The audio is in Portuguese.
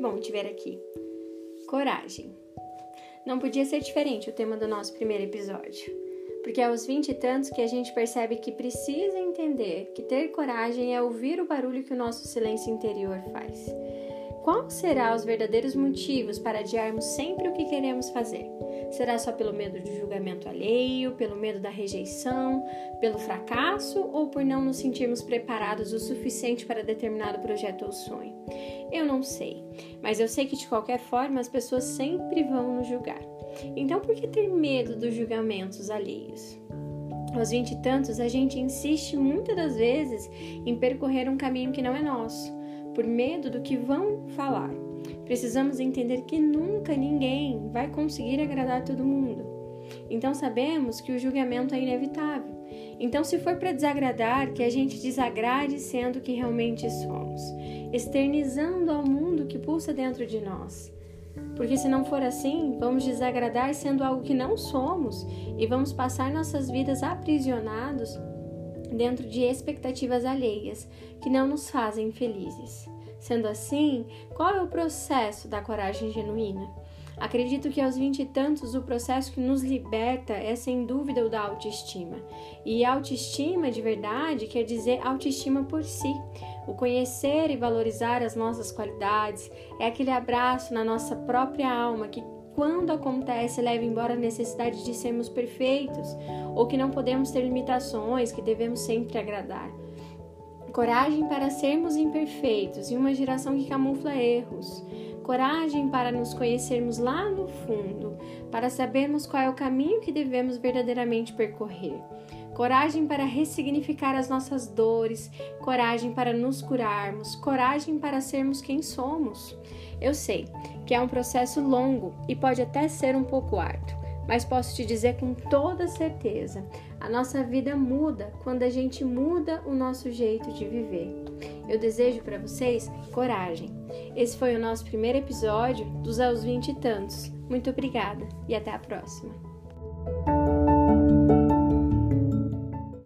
bom te ver aqui. Coragem. Não podia ser diferente o tema do nosso primeiro episódio, porque é aos vinte e tantos que a gente percebe que precisa entender que ter coragem é ouvir o barulho que o nosso silêncio interior faz. Qual será os verdadeiros motivos para adiarmos sempre o que queremos fazer? Será só pelo medo de julgamento alheio, pelo medo da rejeição, pelo fracasso ou por não nos sentirmos preparados o suficiente para determinado projeto ou sonho? Eu não sei, mas eu sei que de qualquer forma as pessoas sempre vão nos julgar. Então por que ter medo dos julgamentos alheios? Aos vinte e tantos, a gente insiste muitas das vezes em percorrer um caminho que não é nosso por medo do que vão falar. Precisamos entender que nunca ninguém vai conseguir agradar todo mundo. Então sabemos que o julgamento é inevitável. Então, se for para desagradar, que a gente desagrade sendo o que realmente somos, externizando ao mundo que pulsa dentro de nós. Porque se não for assim, vamos desagradar sendo algo que não somos e vamos passar nossas vidas aprisionados dentro de expectativas alheias que não nos fazem felizes. Sendo assim, qual é o processo da coragem genuína? Acredito que aos vinte e tantos o processo que nos liberta é sem dúvida o da autoestima. E autoestima de verdade quer dizer autoestima por si. O conhecer e valorizar as nossas qualidades é aquele abraço na nossa própria alma que quando acontece, leva embora a necessidade de sermos perfeitos ou que não podemos ter limitações, que devemos sempre agradar. Coragem para sermos imperfeitos em uma geração que camufla erros. Coragem para nos conhecermos lá no fundo, para sabermos qual é o caminho que devemos verdadeiramente percorrer coragem para ressignificar as nossas dores, coragem para nos curarmos, coragem para sermos quem somos. Eu sei que é um processo longo e pode até ser um pouco árduo, mas posso te dizer com toda certeza: a nossa vida muda quando a gente muda o nosso jeito de viver. Eu desejo para vocês coragem. Esse foi o nosso primeiro episódio dos aos vinte e tantos. Muito obrigada e até a próxima.